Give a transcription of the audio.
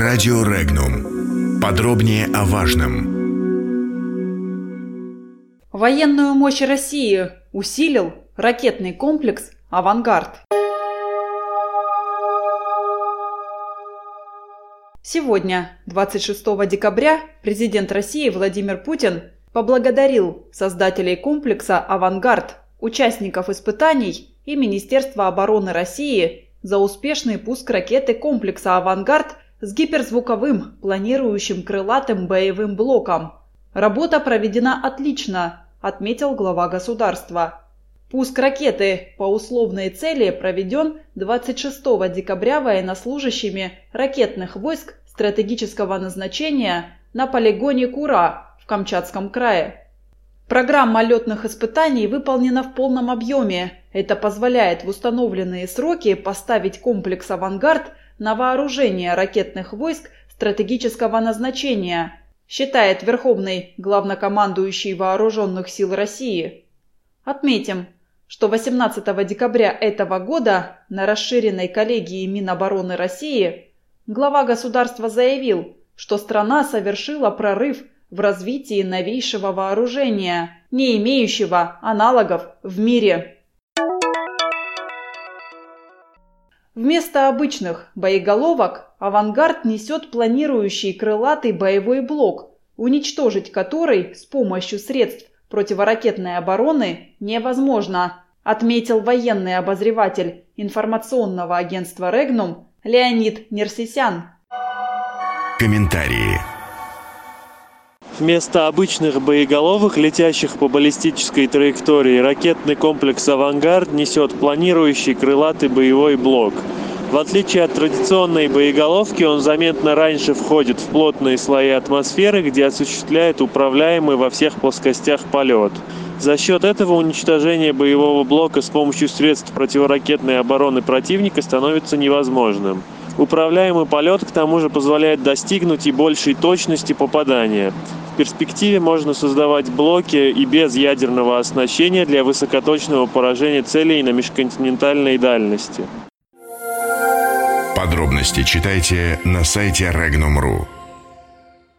Радио Регнум. Подробнее о важном. Военную мощь России усилил ракетный комплекс «Авангард». Сегодня, 26 декабря, президент России Владимир Путин поблагодарил создателей комплекса «Авангард», участников испытаний и Министерства обороны России за успешный пуск ракеты комплекса «Авангард» с гиперзвуковым планирующим крылатым боевым блоком. Работа проведена отлично, отметил глава государства. Пуск ракеты по условной цели проведен 26 декабря военнослужащими ракетных войск стратегического назначения на полигоне Кура в Камчатском крае. Программа летных испытаний выполнена в полном объеме. Это позволяет в установленные сроки поставить комплекс «Авангард» на вооружение ракетных войск стратегического назначения, считает Верховный главнокомандующий Вооруженных сил России. Отметим, что 18 декабря этого года на расширенной коллегии Минобороны России глава государства заявил, что страна совершила прорыв в развитии новейшего вооружения, не имеющего аналогов в мире. Вместо обычных боеголовок «Авангард» несет планирующий крылатый боевой блок, уничтожить который с помощью средств противоракетной обороны невозможно, отметил военный обозреватель информационного агентства «Регнум» Леонид Нерсисян. Комментарии. Вместо обычных боеголовок, летящих по баллистической траектории, ракетный комплекс «Авангард» несет планирующий крылатый боевой блок. В отличие от традиционной боеголовки, он заметно раньше входит в плотные слои атмосферы, где осуществляет управляемый во всех плоскостях полет. За счет этого уничтожение боевого блока с помощью средств противоракетной обороны противника становится невозможным. Управляемый полет к тому же позволяет достигнуть и большей точности попадания перспективе можно создавать блоки и без ядерного оснащения для высокоточного поражения целей на межконтинентальной дальности. Подробности читайте на сайте Regnum.ru.